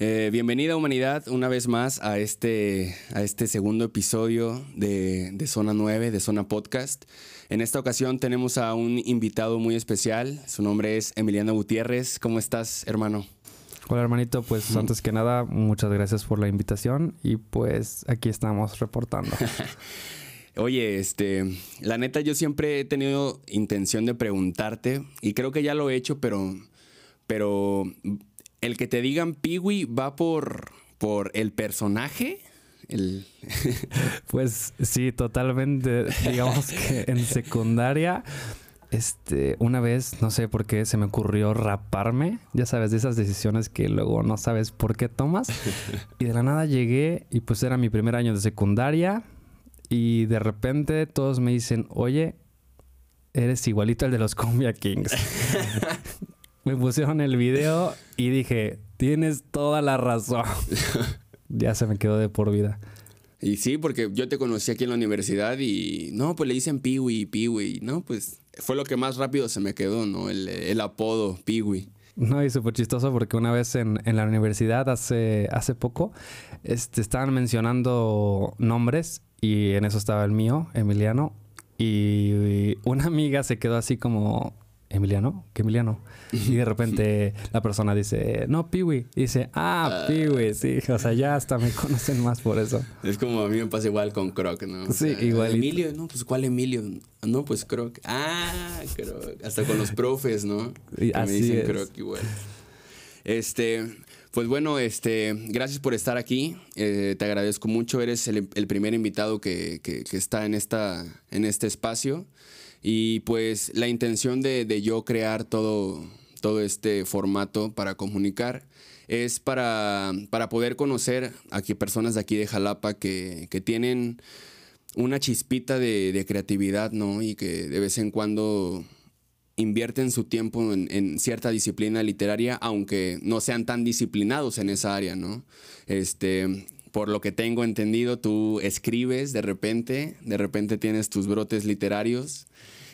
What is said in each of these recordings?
Eh, bienvenida humanidad una vez más a este, a este segundo episodio de, de, Zona 9, de Zona Podcast. En esta ocasión tenemos a un invitado muy especial. Su nombre es Emiliano Gutiérrez. ¿Cómo estás, hermano? Hola hermanito, pues antes que nada, muchas gracias por la invitación y pues aquí estamos reportando. Oye, este, la neta yo siempre he tenido intención de preguntarte y creo que ya lo he hecho, pero, pero el que te digan Piwi va por, por el personaje. El... pues sí, totalmente. Digamos que en secundaria, este, una vez, no sé por qué, se me ocurrió raparme. Ya sabes, de esas decisiones que luego no sabes por qué tomas. Y de la nada llegué y pues era mi primer año de secundaria. Y de repente todos me dicen, oye, eres igualito al de los Cumbia Kings. me pusieron el video y dije, tienes toda la razón. ya se me quedó de por vida. Y sí, porque yo te conocí aquí en la universidad y no, pues le dicen Piwi, Piwi, ¿no? Pues fue lo que más rápido se me quedó, ¿no? El, apodo Piwi. No, y súper chistoso porque una vez en, en, la universidad hace, hace poco este, estaban mencionando nombres y en eso estaba el mío, Emiliano. Y una amiga se quedó así como, Emiliano, ¿qué Emiliano? Y de repente la persona dice, no, Piwi. Y dice, ah, ah, Piwi, sí. O sea, ya hasta me conocen más por eso. Es como a mí me pasa igual con Croc, ¿no? sí, igual. Emilio, no, pues ¿cuál Emilio? No, pues Croc. Ah, Croc. Hasta con los profes, ¿no? Y así me dicen Croc igual. Este, pues bueno, este, gracias por estar aquí. Eh, te agradezco mucho. Eres el, primer invitado que, que, que, está en, esta, en este espacio. Y pues la intención de, yo crear todo, todo este formato para comunicar es para, para poder conocer aquí personas de aquí de Jalapa que, tienen una chispita de, creatividad, ¿no? Y que de vez en cuando invierten su tiempo en, en, cierta disciplina literaria, aunque no sean tan disciplinados en esa área, ¿no? Este, por lo que tengo entendido, tú escribes de repente, de repente tienes tus brotes literarios.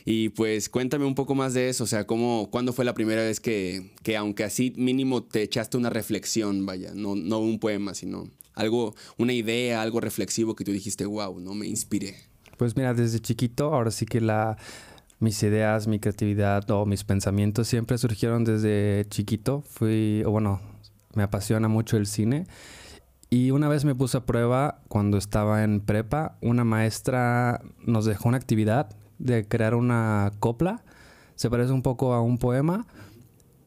Y pues cuéntame un poco más de eso, o sea, ¿cómo, ¿cuándo fue la primera vez que, que aunque así mínimo te echaste una reflexión, vaya, no, no un poema, sino algo, una idea, algo reflexivo que tú dijiste, wow, no me inspiré? Pues mira, desde chiquito, ahora sí que la, mis ideas, mi creatividad o mis pensamientos siempre surgieron desde chiquito. Fui, o bueno, me apasiona mucho el cine. Y una vez me puse a prueba cuando estaba en prepa, una maestra nos dejó una actividad de crear una copla. Se parece un poco a un poema.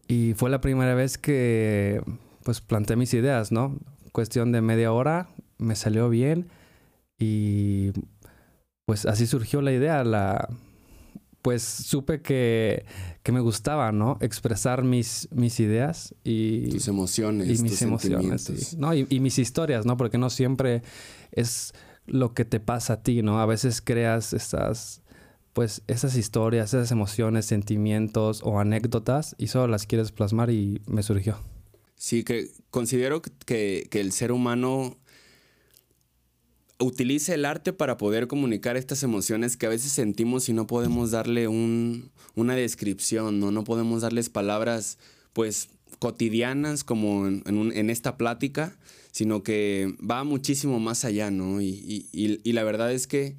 Y fue la primera vez que pues planteé mis ideas, ¿no? Cuestión de media hora, me salió bien y pues así surgió la idea, la pues supe que, que me gustaba, ¿no? Expresar mis, mis ideas y... Tus emociones. Y mis emociones. No, y, y, mis historias, ¿no? Porque no siempre es lo que te pasa a ti, ¿no? A veces creas estas pues esas historias, esas emociones, sentimientos o anécdotas y solo las quieres plasmar y me surgió. Sí, que considero que, el ser humano utiliza el arte para poder comunicar estas emociones que a veces sentimos y no podemos darle una descripción, ¿no? No podemos darles palabras, pues, cotidianas como en, esta plática, sino que va muchísimo más allá, ¿no? y la verdad es que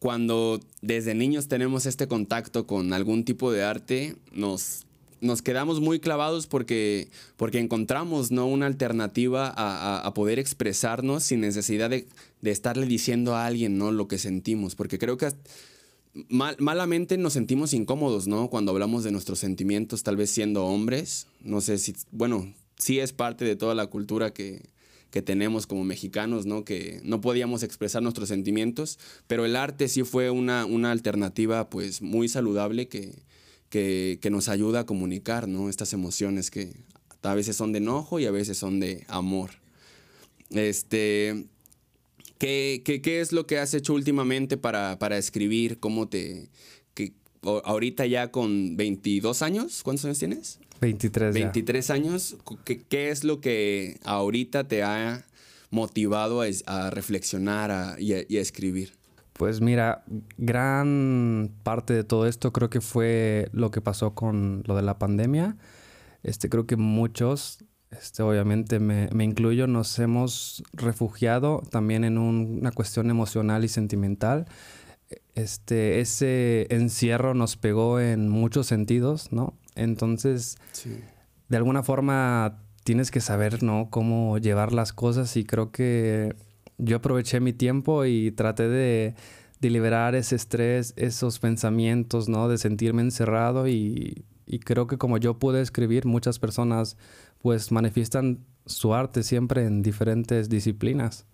cuando desde niños tenemos este contacto con algún tipo de arte, nos, nos quedamos muy clavados porque, porque encontramos ¿no? una alternativa a, poder expresarnos sin necesidad de, estarle diciendo a alguien ¿no? lo que sentimos. Porque creo que malamente nos sentimos incómodos ¿no? cuando hablamos de nuestros sentimientos, tal vez siendo hombres. No sé si, bueno, sí es parte de toda la cultura que, que tenemos como mexicanos, ¿no? Que no podíamos expresar nuestros sentimientos, pero el arte sí fue una, una alternativa pues muy saludable que, que, nos ayuda a comunicar, ¿no? Estas emociones que a veces son de enojo y a veces son de amor. Este, ¿qué, qué, es lo que has hecho últimamente para, para escribir? ¿Cómo te... Que, ahorita ya con 22 años, ¿cuántos años tienes? 23. 23 años. ¿Qué, es lo que ahorita te ha motivado a, reflexionar y, a, escribir? Pues mira, gran parte de todo esto creo que fue lo que pasó con lo de la pandemia. Este, creo que muchos este, obviamente me, me incluyo, nos hemos refugiado también en una cuestión emocional y sentimental. Este, ese encierro nos pegó en muchos sentidos, ¿no? Entonces, de alguna forma tienes que saber, ¿no? Cómo llevar las cosas y creo que yo aproveché mi tiempo y traté de, liberar ese estrés, esos pensamientos, ¿no? De sentirme encerrado y, creo que como yo pude escribir, muchas personas pues manifiestan su arte siempre en diferentes disciplinas.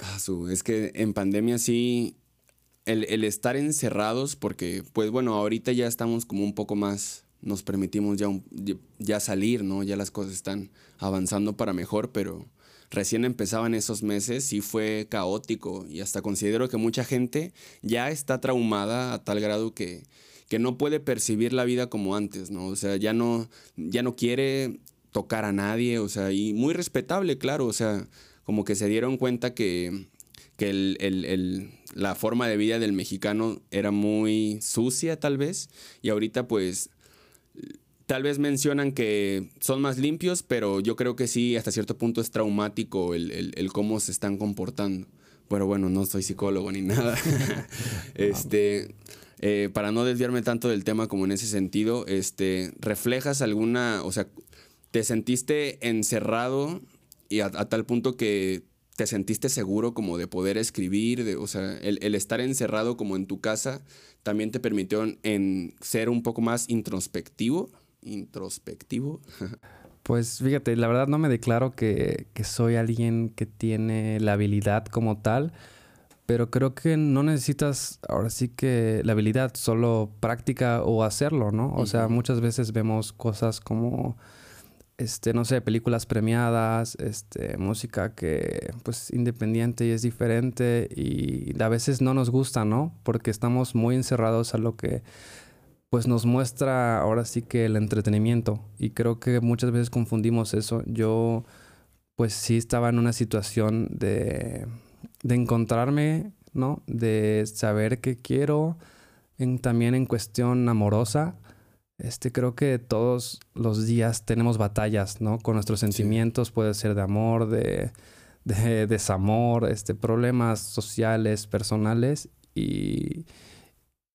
ah, es que en pandemia sí, el, el, estar encerrados, porque pues bueno, ahorita ya estamos como un poco más, nos permitimos ya, ya salir, ¿no? Ya las cosas están avanzando para mejor, pero recién empezaban esos meses sí fue caótico. Y hasta considero que mucha gente ya está traumada a tal grado que, que no puede percibir la vida como antes, ¿no? O sea, ya no, ya no quiere tocar a nadie, o sea, y muy respetable, claro, o sea, como que se dieron cuenta que, que el, el, el, la forma de vida del mexicano era muy sucia tal vez, y ahorita pues Tal vez mencionan que son más limpios, pero yo creo que sí, hasta cierto punto es traumático el, cómo se están comportando. Pero bueno, no soy psicólogo ni nada. este, eh, para no desviarme tanto del tema como en ese sentido, este, ¿reflejas alguna, o sea, te sentiste encerrado y a, tal punto que te sentiste seguro como de poder escribir, de, o sea, el, el, estar encerrado como en tu casa también te permitió en ser un poco más introspectivo? Introspectivo? Pues fíjate, la verdad no me declaro que, soy alguien que tiene la habilidad como tal, pero creo que no necesitas ahora sí que la habilidad, solo práctica o hacerlo, ¿no? O sea, muchas veces vemos cosas como, este, no sé, películas premiadas, este, música que pues independiente y es diferente y a veces no nos gusta, ¿no? Porque estamos muy encerrados a lo que pues nos muestra ahora sí que el entretenimiento. Y creo que muchas veces confundimos eso. Yo pues sí estaba en una situación de, de encontrarme, ¿no? De saber qué quiero, en, también en cuestión amorosa. Este, creo que todos los días tenemos batallas, ¿no? Con nuestros sentimientos, puede ser de amor, de, de desamor, este, problemas sociales, personales. Y,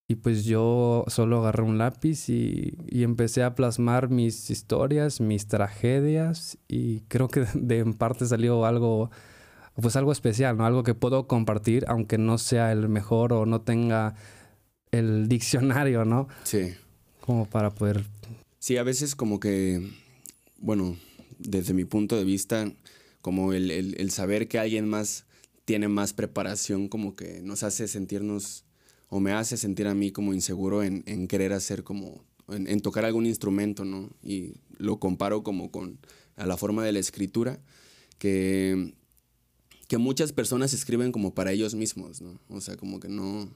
y pues yo solo agarré un lápiz y, empecé a plasmar mis historias, mis tragedias y creo que de en parte salió algo, pues algo especial, ¿no? Algo que puedo compartir aunque no sea el mejor o no tenga el diccionario, ¿no? Sí. Como para poder... Sí, a veces como que, bueno, desde mi punto de vista, como el, el saber que alguien más tiene más preparación como que nos hace sentirnos o me hace sentir a mí como inseguro en, querer hacer como, en, tocar algún instrumento, ¿no? Y lo comparo como con a la forma de la escritura, que, que muchas personas escriben como para ellos mismos, ¿no? O sea, como que no,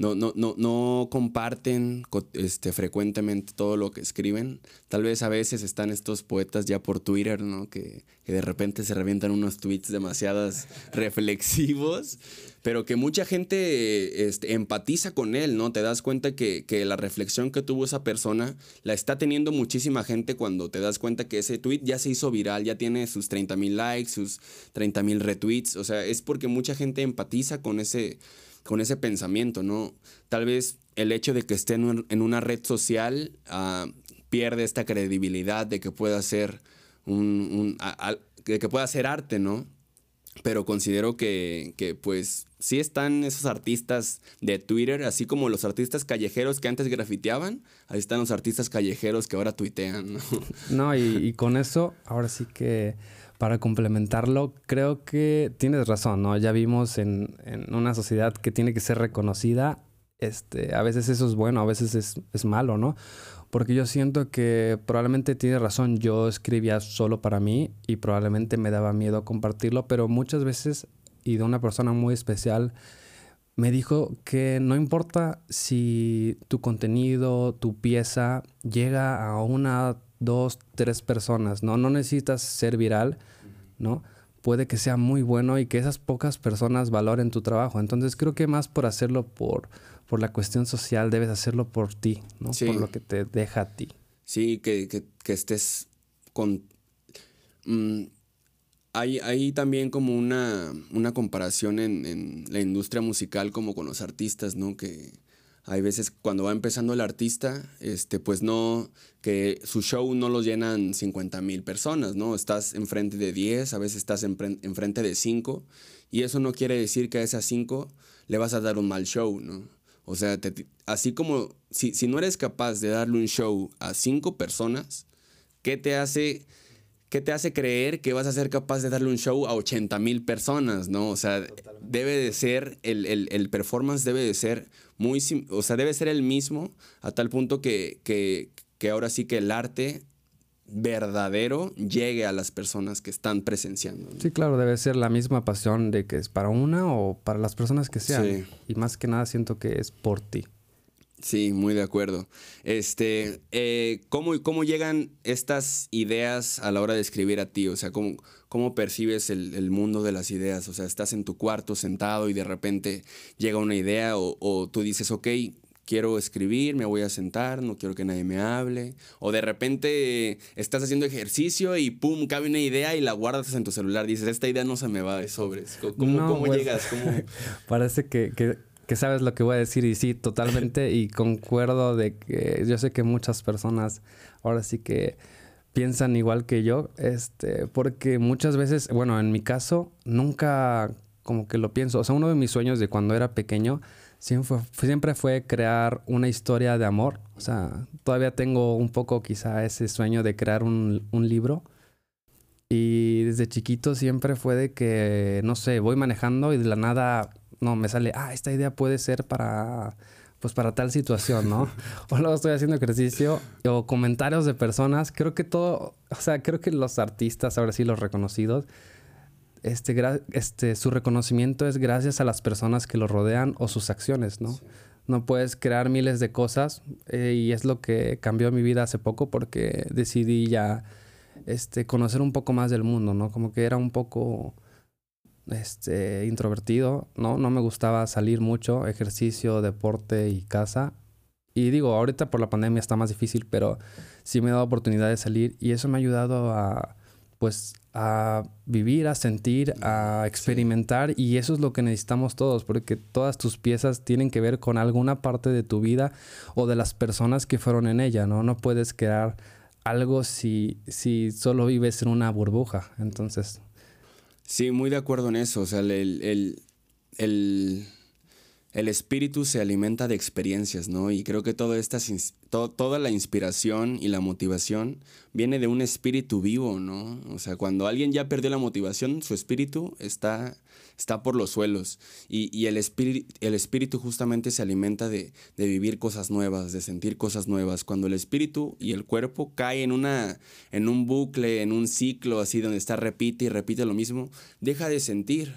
no, no, no, no comparten este, frecuentemente todo lo que escriben. Tal vez a veces están estos poetas ya por Twitter, ¿no? Que, que de repente se revientan unos tweets demasiados reflexivos, pero que mucha gente este, empatiza con él, ¿no? Te das cuenta que, que, la reflexión que tuvo esa persona la está teniendo muchísima gente cuando te das cuenta que ese tweet ya se hizo viral, ya tiene sus 30 mil likes, sus 30 mil retweets. O sea, es porque mucha gente empatiza con ese con ese pensamiento, ¿no? Tal vez el hecho de que esté en, una red social ah, pierde esta credibilidad de que pueda ser un, de que pueda ser arte, ¿no? Pero considero que, que, pues sí están esos artistas de Twitter, así como los artistas callejeros que antes grafiteaban, ahí están los artistas callejeros que ahora tuitean, ¿no? No, y con eso, ahora sí que para complementarlo, creo que tienes razón, ¿no? Ya vimos en, una sociedad que tiene que ser reconocida, este, a veces eso es bueno, a veces es, malo, ¿no? Porque yo siento que probablemente tiene razón, yo escribía solo para mí y probablemente me daba miedo compartirlo, pero muchas veces, y de una persona muy especial, me dijo que no importa si tu contenido, tu pieza llega a una dos, tres personas, ¿no? No necesitas ser viral, ¿no? Puede que sea muy bueno y que esas pocas personas valoren tu trabajo. Entonces creo que más por hacerlo por, por la cuestión social, debes hacerlo por ti, ¿no? Por lo que te deja a ti. Sí, que, estés con... Mm, hay, también como una, una comparación en, en, la industria musical como con los artistas, ¿no? Que hay veces cuando va empezando el artista, este, pues no, que su show no lo llenan 50 mil personas, ¿no? Estás enfrente de 10, a veces estás enfrente de 5, y eso no quiere decir que a esas 5 le vas a dar un mal show, ¿no? O sea, así como si, si no eres capaz de darle un show a 5 personas, ¿qué te hace ¿qué te hace creer que vas a ser capaz de darle un show a 80 mil personas, no? O sea, debe de ser, el, el, performance debe de ser muy, o sea, debe ser el mismo a tal punto que, que, que ahora sí que el arte verdadero llegue a las personas que están presenciando. Sí, claro, debe ser la misma pasión de que es para una o para las personas que sean. Y más que nada siento que es por ti. Sí, muy de acuerdo. Este, eh, ¿cómo, ¿cómo, llegan estas ideas a la hora de escribir a ti? O sea, ¿cómo, cómo percibes el, mundo de las ideas? O sea, estás en tu cuarto sentado y de repente llega una idea o, o, tú dices, ok, quiero escribir, me voy a sentar, no quiero que nadie me hable. O de repente estás haciendo ejercicio y pum, cabe una idea y la guardas en tu celular. Dices, esta idea no se me va de sobres. ¿Cómo, ¿cómo pues, llegas? Parece que, que que sabes lo que voy a decir y sí, totalmente y concuerdo de que yo sé que muchas personas ahora sí que piensan igual que yo, este, porque muchas veces, bueno, en mi caso nunca como que lo pienso, o sea, uno de mis sueños de cuando era pequeño siempre fue, siempre fue crear una historia de amor, o sea, todavía tengo un poco quizá ese sueño de crear un, un libro. Y desde chiquito siempre fue de que, no sé, voy manejando y de la nada no, me sale, ah, esta idea puede ser para, pues para tal situación, ¿no? o luego estoy haciendo ejercicio o comentarios de personas. Creo que todo, o sea, creo que los artistas, ahora sí los reconocidos, este, este, su reconocimiento es gracias a las personas que lo rodean o sus acciones, ¿no? No puedes crear miles de cosas eh, y es lo que cambió mi vida hace poco porque decidí ya este, conocer un poco más del mundo, ¿no? Como que era un poco este, introvertido, ¿no? No me gustaba salir mucho, ejercicio, deporte y casa. Y digo, ahorita por la pandemia está más difícil, pero sí me he dado oportunidad de salir y eso me ha ayudado a, pues, a vivir, a sentir, a experimentar y eso es lo que necesitamos todos, porque todas tus piezas tienen que ver con alguna parte de tu vida o de las personas que fueron en ella, ¿no? No puedes crear algo si, si solo vives en una burbuja. Entonces, Sí, muy de acuerdo en eso. O sea, el, el, el, el espíritu se alimenta de experiencias, ¿no? Y creo que toda, esta, toda la inspiración y la motivación viene de un espíritu vivo, ¿no? O sea, cuando alguien ya perdió la motivación, su espíritu está, está por los suelos. Y, y el, espíritu, el espíritu justamente se alimenta de, de, vivir cosas nuevas, de sentir cosas nuevas. Cuando el espíritu y el cuerpo caen en, una, en un bucle, en un ciclo así donde está repite y repite lo mismo, deja de sentir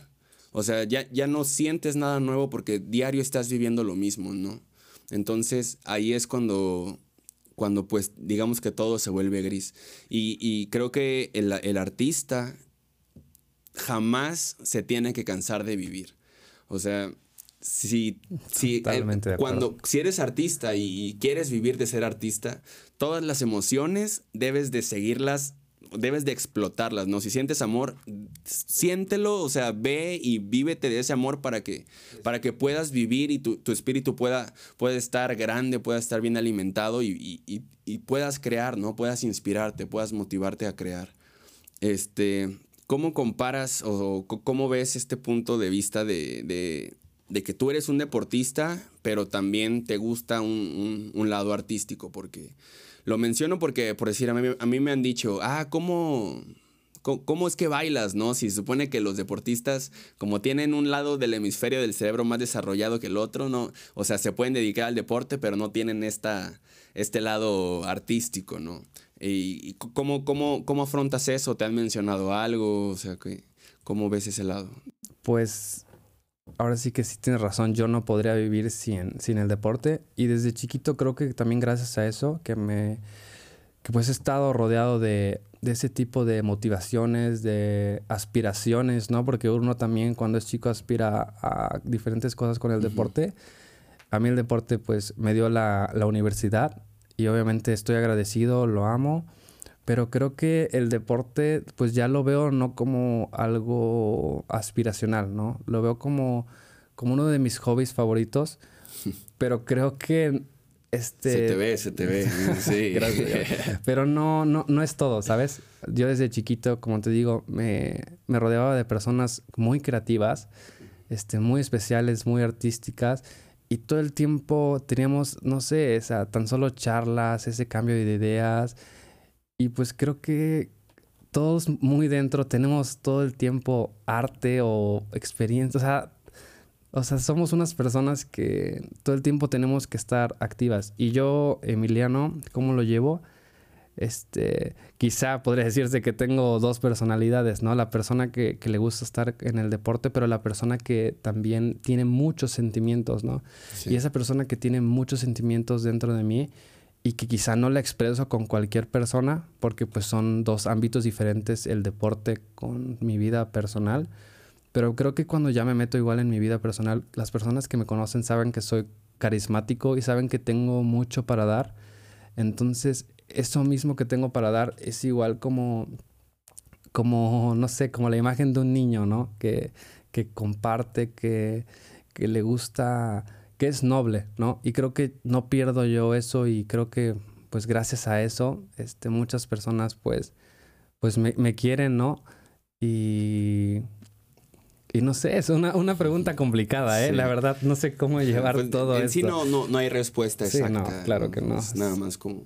o sea, ya, ya no sientes nada nuevo porque diario estás viviendo lo mismo, ¿no? Entonces ahí es cuando, cuando pues digamos que todo se vuelve gris. Y, creo que el, artista jamás se tiene que cansar de vivir. O sea, si, si, eh, cuando, si eres artista y quieres vivir de ser artista, todas las emociones debes de seguirlas debes de explotarlas, ¿no? Si sientes amor, siéntelo, o sea, ve y vívete de ese amor para que, para que puedas vivir y tu, espíritu pueda, estar grande, pueda estar bien alimentado y, puedas crear, ¿no? Puedas inspirarte, puedas motivarte a crear. Este, ¿cómo comparas o cómo ves este punto de vista de, que tú eres un deportista, pero también te gusta un, un lado artístico? Porque lo menciono porque, por decir, a mí, me han dicho, ah, ¿cómo, ¿cómo, es que bailas, no? Si se supone que los deportistas, como tienen un lado del hemisferio del cerebro más desarrollado que el otro, ¿no? O sea, se pueden dedicar al deporte, pero no tienen esta, este lado artístico, ¿no? ¿Y cómo, cómo, cómo afrontas eso? ¿Te han mencionado algo? O sea, ¿cómo ves ese lado? Pues ahora sí que sí tienes razón, yo no podría vivir sin, sin el deporte. Y desde chiquito creo que también gracias a eso, que me que pues he estado rodeado de, de, ese tipo de motivaciones, de aspiraciones, ¿no? Porque uno también cuando es chico aspira a diferentes cosas con el deporte. A mí el deporte pues me dio la, la universidad y obviamente estoy agradecido, lo amo, pero creo que el deporte, pues ya lo veo no como algo aspiracional, ¿no? Lo veo como, como uno de mis hobbies favoritos, pero creo que este... Se te ve, se te ve. Sí. Gracias. Pero no, no, no es todo, ¿sabes? Yo desde chiquito, como te digo, me, me rodeaba de personas muy creativas, este, muy especiales, muy artísticas. Y todo el tiempo teníamos, no sé, esa, tan solo charlas, ese cambio de ideas. Y pues creo que todos muy dentro tenemos todo el tiempo arte o experiencia. O sea, o sea, somos unas personas que todo el tiempo tenemos que estar activas. Y yo, Emiliano, ¿cómo lo llevo? Este, quizá podría decirse que tengo dos personalidades, ¿no? La persona que, que, le gusta estar en el deporte, pero la persona que también tiene muchos sentimientos, ¿no? Sí. Y esa persona que tiene muchos sentimientos dentro de mí y que quizá no la expreso con cualquier persona, porque pues son dos ámbitos diferentes, el deporte con mi vida personal pero creo que cuando ya me meto igual en mi vida personal, las personas que me conocen saben que soy carismático y saben que tengo mucho para dar. Entonces, eso mismo que tengo para dar es igual como, como no sé, como la imagen de un niño, ¿no? Que, que comparte, que, que le gusta, que es noble, ¿no? Y creo que no pierdo yo eso y creo que, pues gracias a eso, este, muchas personas, pues, pues me, me quieren, ¿no? Y y no sé, es una, una pregunta complicada, ¿eh? La verdad, no sé cómo llevar pues, todo en esto. sí no, no, no hay respuesta Sí, exacta. no, claro que no. Es nada más como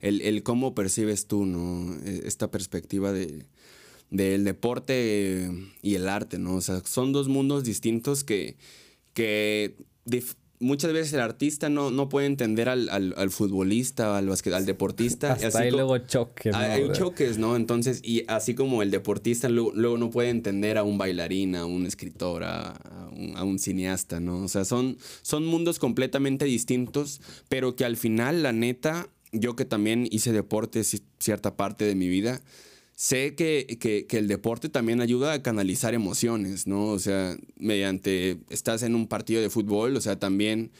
el, el cómo percibes tú, ¿no? E, Esta perspectiva de del deporte y el arte, ¿no? O sea, son dos mundos distintos que, que dif- muchas veces el artista no, no puede entender al, al, al futbolista, al, basquet- al deportista. Hasta así ahí luego choque, ¿no? hay choques, ¿no? Entonces, y así como el deportista luego, luego no puede entender a un bailarín, a un escritor, a, a un, a un cineasta, ¿no? O sea, son, son mundos completamente distintos, pero que al final, la neta, yo que también hice deporte ci- cierta parte de mi vida, sé que, que, que el deporte también ayuda a canalizar emociones, ¿no? O sea, mediante, estás en un partido de fútbol, o sea, también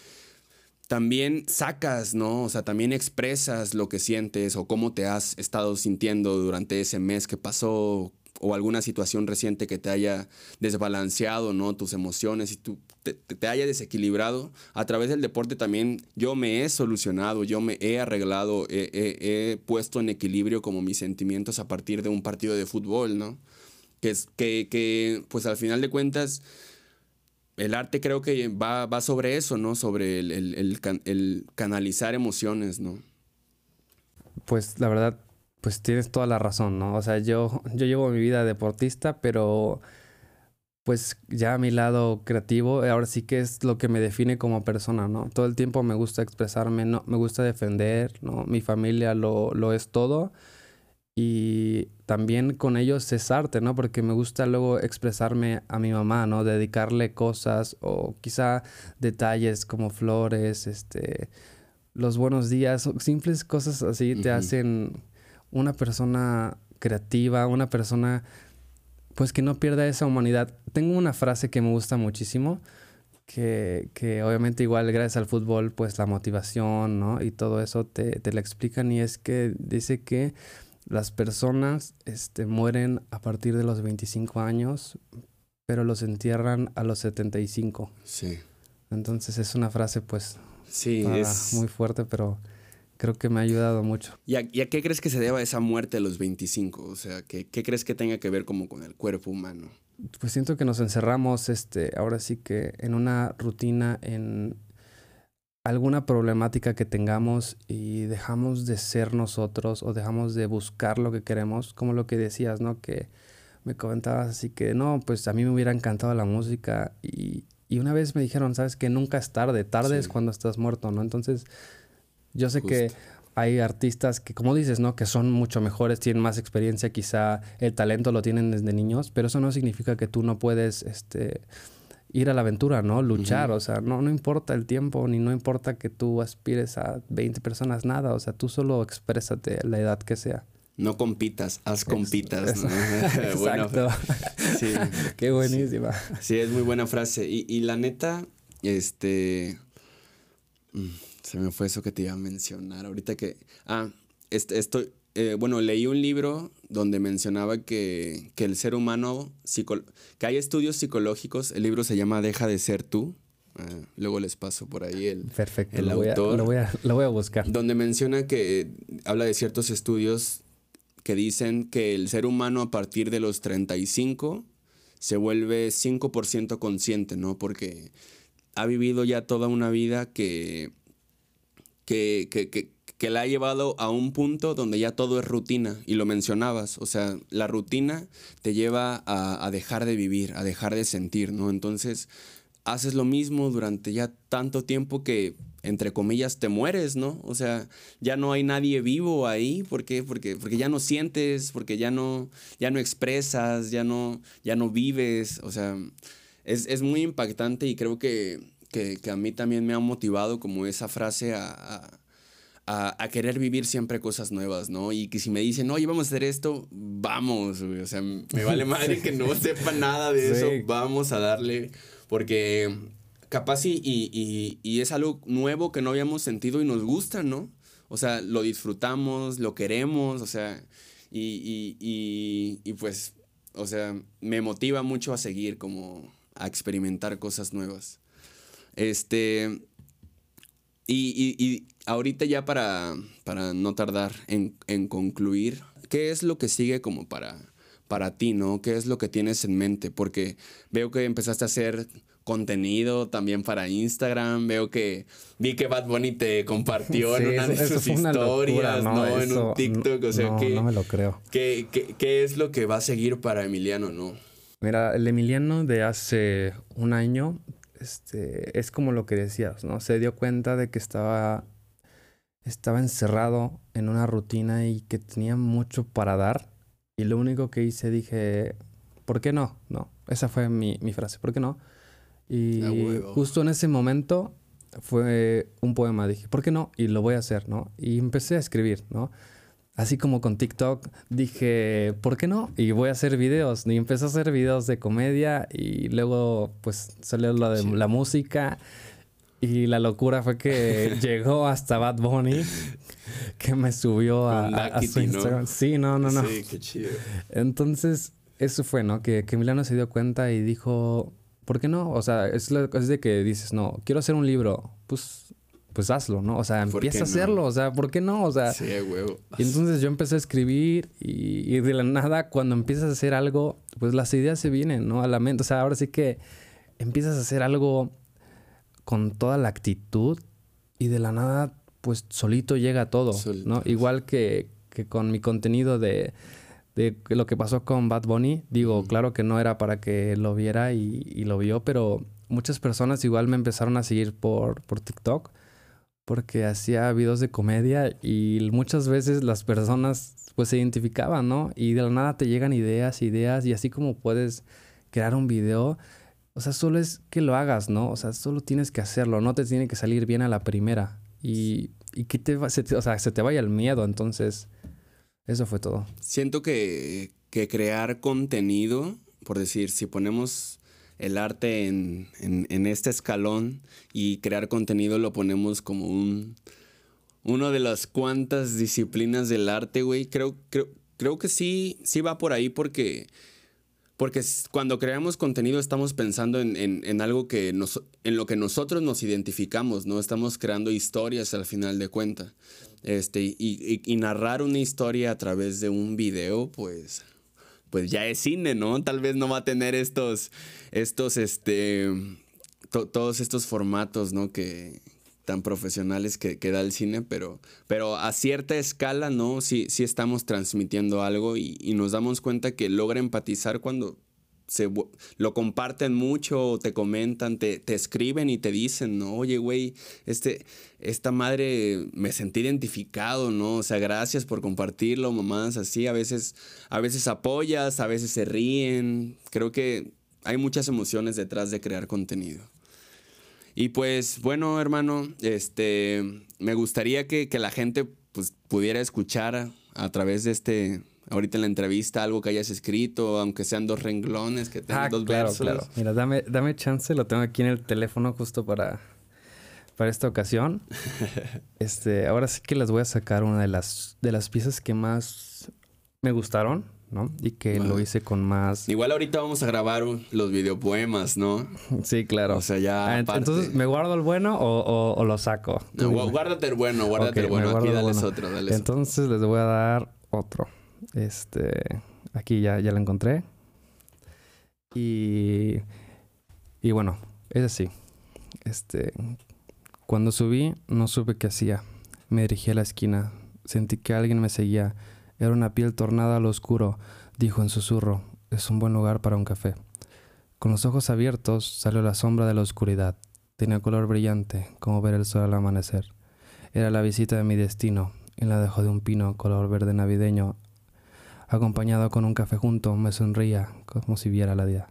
también sacas, ¿no? O sea, también expresas lo que sientes o cómo te has estado sintiendo durante ese mes que pasó o alguna situación reciente que te haya desbalanceado, ¿no? Tus emociones y tú te, haya desequilibrado. A través del deporte también yo me he solucionado, yo me he arreglado, he, he- he puesto en equilibrio como mis sentimientos a partir de un partido de fútbol, ¿no? Que, es, que, que pues al final de cuentas el arte creo que va, va sobre eso, ¿no? Sobre el, el canalizar emociones, ¿no? Pues la verdad, pues tienes toda la razón, ¿no? O sea, yo, yo llevo mi vida deportista, pero pues ya a mi lado creativo, ahora sí que es lo que me define como persona, ¿no? Todo el tiempo me gusta expresarme, no, me gusta defender, ¿no? Mi familia lo, lo es todo. Y también con ellos es arte, ¿no? Porque me gusta luego expresarme a mi mamá, ¿no? Dedicarle cosas o quizá detalles como flores, este, los buenos días, simples cosas así te Ujú. hacen una persona creativa, una persona pues que no pierda esa humanidad. Tengo una frase que me gusta muchísimo, que, que obviamente igual gracias al fútbol pues la motivación, ¿no? Y todo eso te, te la explican y es que dice que las personas este, mueren a partir de los 25 años, pero los entierran a los 75. Sí. Entonces es una frase pues Sí, es... muy fuerte, pero creo que me ha ayudado mucho. ¿Y a, y a qué crees que se deba esa muerte a los 25? O sea, ¿qué, qué crees que tenga que ver como con el cuerpo humano? Pues siento que nos encerramos, este, ahora sí que en una rutina, en alguna problemática que tengamos y dejamos de ser nosotros o dejamos de buscar lo que queremos, como lo que decías, ¿no? Que me comentabas así que, no, pues a mí me hubiera encantado la música y, y una vez me dijeron, sabes que nunca es tarde, tarde es cuando estás muerto, ¿no? Entonces, yo sé que hay artistas que, como dices, ¿no? Que son mucho mejores, tienen más experiencia, quizá el talento lo tienen desde niños, pero eso no significa que tú no puedes, este, ir a la aventura, ¿no? Luchar, o sea, no, no importa el tiempo, ni no importa que tú aspires a 20 personas, nada, o sea, tú solo exprésate la edad que sea. No compitas, haz compitas. ¿no? Bueno, Exacto. sí. Qué buenísima. Sí, es muy buena frase. Y, y la neta, este. mm, Se me fue eso que te iba a mencionar. Ahorita que. Ah, este, estoy. eh, bueno, leí un libro donde mencionaba que, el ser humano, que hay estudios psicológicos, el libro se llama Deja de ser tú. Ah, luego les paso por ahí el, Perfecto, el lo autor. lo, voy a, lo voy a buscar. Donde menciona que habla de ciertos estudios que dicen que el ser humano a partir de los 35 se vuelve 5% consciente, ¿no? Porque ha vivido ya toda una vida que, que, que, que, la ha llevado a un punto donde ya todo es rutina, y lo mencionabas, o sea, la rutina te lleva a, a dejar de vivir, a dejar de sentir, ¿no? Entonces, haces lo mismo durante ya tanto tiempo que, entre comillas, te mueres, ¿no? O sea, ya no hay nadie vivo ahí, ¿por qué? Porque, porque ya no sientes, porque ya no, ya no expresas, ya no, ya no vives, o sea, es, muy impactante y creo que, que, a mí también me ha motivado como esa frase a, a, querer vivir siempre cosas nuevas, ¿no? Y que si me dicen, oye, vamos a hacer esto, vamos, O sea, me vale madre que no sepa nada de eso, vamos a darle porque capaz y, y, es algo nuevo que no habíamos sentido y nos gusta, ¿no? O sea, lo disfrutamos, lo queremos, o sea, y, y, pues, o sea, me motiva mucho a seguir como a experimentar cosas nuevas. Este, y, ahorita ya para, para no tardar en, en concluir, ¿qué es lo que sigue como para para ti, ¿no? ¿Qué es lo que tienes en mente? Porque veo que empezaste a hacer contenido también para Instagram. Veo que vi que Bad Bunny te compartió en una de sus historias, ¿no? en un TikTok. O sea, no, que, no me lo creo. ¿qué, qué, es lo que va a seguir para Emiliano, no? Mira, el Emiliano de hace un año este, es como lo que decías, ¿no? Se dio cuenta de que estaba, estaba encerrado en una rutina y que tenía mucho para dar y lo único que hice, dije, ¿por qué no? No, esa fue mi, mi frase, ¿por qué no? Y justo en ese momento fue un poema, dije, ¿por qué no? Y lo voy a hacer, ¿no? Y empecé a escribir, ¿no? Así como con TikTok, dije, ¿por qué no? Y voy a hacer videos. Y empecé a hacer videos de comedia y luego pues salió lo de la música. Y la locura fue que llegó hasta Bad Bunny, que me subió a, su Instagram. Sí, no, no, no. Sí, qué chido. Entonces, eso fue, ¿no? Que, que Milano se dio cuenta y dijo, ¿por qué no? O sea, es, lo, es de que dices, no, quiero hacer un libro. Pues, pues hazlo, ¿no? O sea, empieza a hacerlo. O sea, ¿por qué no? O sea, sí, huevo. Y entonces yo empecé a escribir y, y de la nada, cuando empiezas a hacer algo, pues las ideas se vienen, ¿no? A la mente. O sea, ahora sí que empiezas a hacer algo con toda la actitud y de la nada, pues solito llega todo, ¿no? Igual que, que, con mi contenido de, de, lo que pasó con Bad Bunny, digo, claro que no era para que lo viera y, y, lo vio, pero muchas personas igual me empezaron a seguir por, por TikTok porque hacía videos de comedia y muchas veces las personas pues se identificaban, ¿no? Y de la nada te llegan ideas, ideas y así como puedes crear un video, o sea, solo es que lo hagas, ¿no? O sea, solo tienes que hacerlo, no te tiene que salir bien a la primera. Y, y que te, se te, o sea, se te vaya el miedo, entonces, eso fue todo. Siento que, que crear contenido, por decir, si ponemos el arte en, en, en, este escalón y crear contenido lo ponemos como un uno de las cuantas disciplinas del arte, güey. Creo, creo, creo que sí, sí va por ahí porque porque cuando creamos contenido estamos pensando en, algo que nos, en lo que nosotros nos identificamos, ¿no? Estamos creando historias al final de cuenta. Este, y, narrar una historia a través de un video, pues, pues ya es cine, ¿no? Tal vez no va a tener estos, estos, este, todos estos formatos, ¿no? Que, tan profesionales que, da el cine, pero, pero a cierta escala, ¿no? Sí, sí estamos transmitiendo algo y nos damos cuenta que logra empatizar cuando se, lo comparten mucho, te comentan, te, te escriben y te dicen, ¿no? Oye, güey, este, esta madre me sentí identificado, ¿no? O sea, gracias por compartirlo, mamás, así, a veces, a veces apoyas, a veces se ríen. Creo que hay muchas emociones detrás de crear contenido. Y pues bueno, hermano, este, me gustaría que, la gente pues, pudiera escuchar a, través de este, ahorita en la entrevista, algo que hayas escrito, aunque sean dos renglones, que tengan ah, dos claro, Claro, Mira, dame, dame chance, lo tengo aquí en el teléfono justo para, para esta ocasión. este, ahora sí que les voy a sacar una de las, de las piezas que más me gustaron, ¿no? Y que lo hice con más... Igual ahorita vamos a grabar los videopoemas, ¿no? Sí, claro. O sea, ya... Ah, entonces, ¿me guardo el bueno o, lo saco? guárdate el bueno, guárdate el bueno. Aquí dale otro, dale Entonces les voy a dar otro. Este... Aquí ya, ya lo encontré. Y... Y bueno, es así. Este... Cuando subí, no supe qué hacía. Me dirigí a la esquina. Sentí que alguien me seguía. Era una piel tornada al oscuro, dijo en susurro. Es un buen lugar para un café. Con los ojos abiertos salió la sombra de la oscuridad. Tenía color brillante, como ver el sol al amanecer. Era la visita de mi destino, y la dejó de un pino color verde navideño. Acompañado con un café junto, me sonría como si viera la día.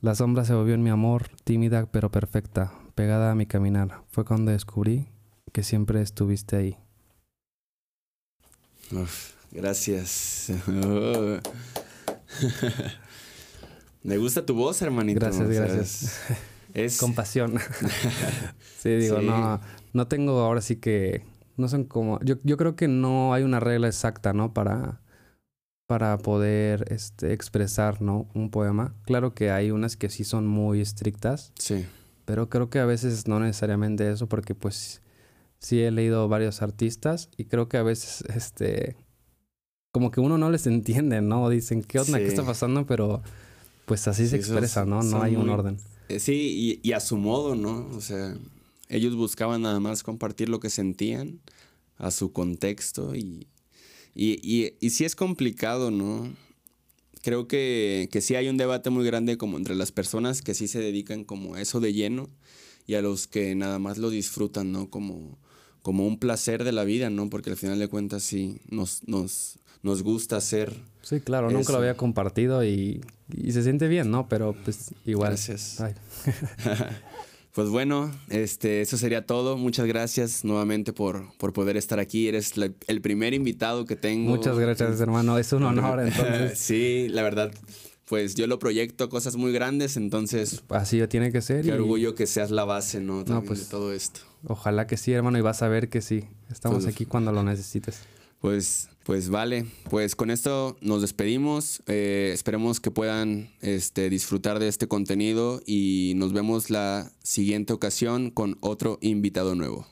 La sombra se volvió en mi amor, tímida pero perfecta, pegada a mi caminar. Fue cuando descubrí que siempre estuviste ahí gracias. Me gusta tu voz, hermanito. Gracias, gracias. Es... Compasión. sí, digo, no, no tengo ahora sí que. No son como. Yo, yo creo que no hay una regla exacta, ¿no? Para, para poder este, expresar, ¿no? Un poema. Claro que hay unas que sí son muy estrictas. Sí. Pero creo que a veces no necesariamente eso, porque pues sí he leído varios artistas y creo que a veces, este, como que uno no les entiende, ¿no? Dicen, ¿qué onda? ¿Qué está pasando? Pero pues así se expresa, ¿no? No hay un orden. Eh, sí, y, a su modo, ¿no? O sea, ellos buscaban nada más compartir lo que sentían a su contexto y, y, y, sí es complicado, ¿no? Creo que, que sí hay un debate muy grande como entre las personas que sí se dedican como a eso de lleno y a los que nada más lo disfrutan, ¿no? Como, como un placer de la vida, ¿no? Porque al final de cuentas sí nos, nos, nos gusta hacer. Sí, claro, nunca lo había compartido y, se siente bien, ¿no? Pero pues igual. Gracias. pues bueno, este, eso sería todo. Muchas gracias nuevamente por, por poder estar aquí. Eres el primer invitado que tengo. Muchas gracias, hermano. Es un honor, entonces. sí, la verdad pues yo lo proyecto cosas muy grandes, entonces... Así tiene que ser. Qué orgullo que seas la base, ¿no? no pues, de todo esto. Ojalá que sí, hermano, y vas a ver que sí. Estamos pues, aquí cuando lo necesites. Pues, pues vale. Pues con esto nos despedimos. Eh, esperemos que puedan este, disfrutar de este contenido y nos vemos la siguiente ocasión con otro invitado nuevo.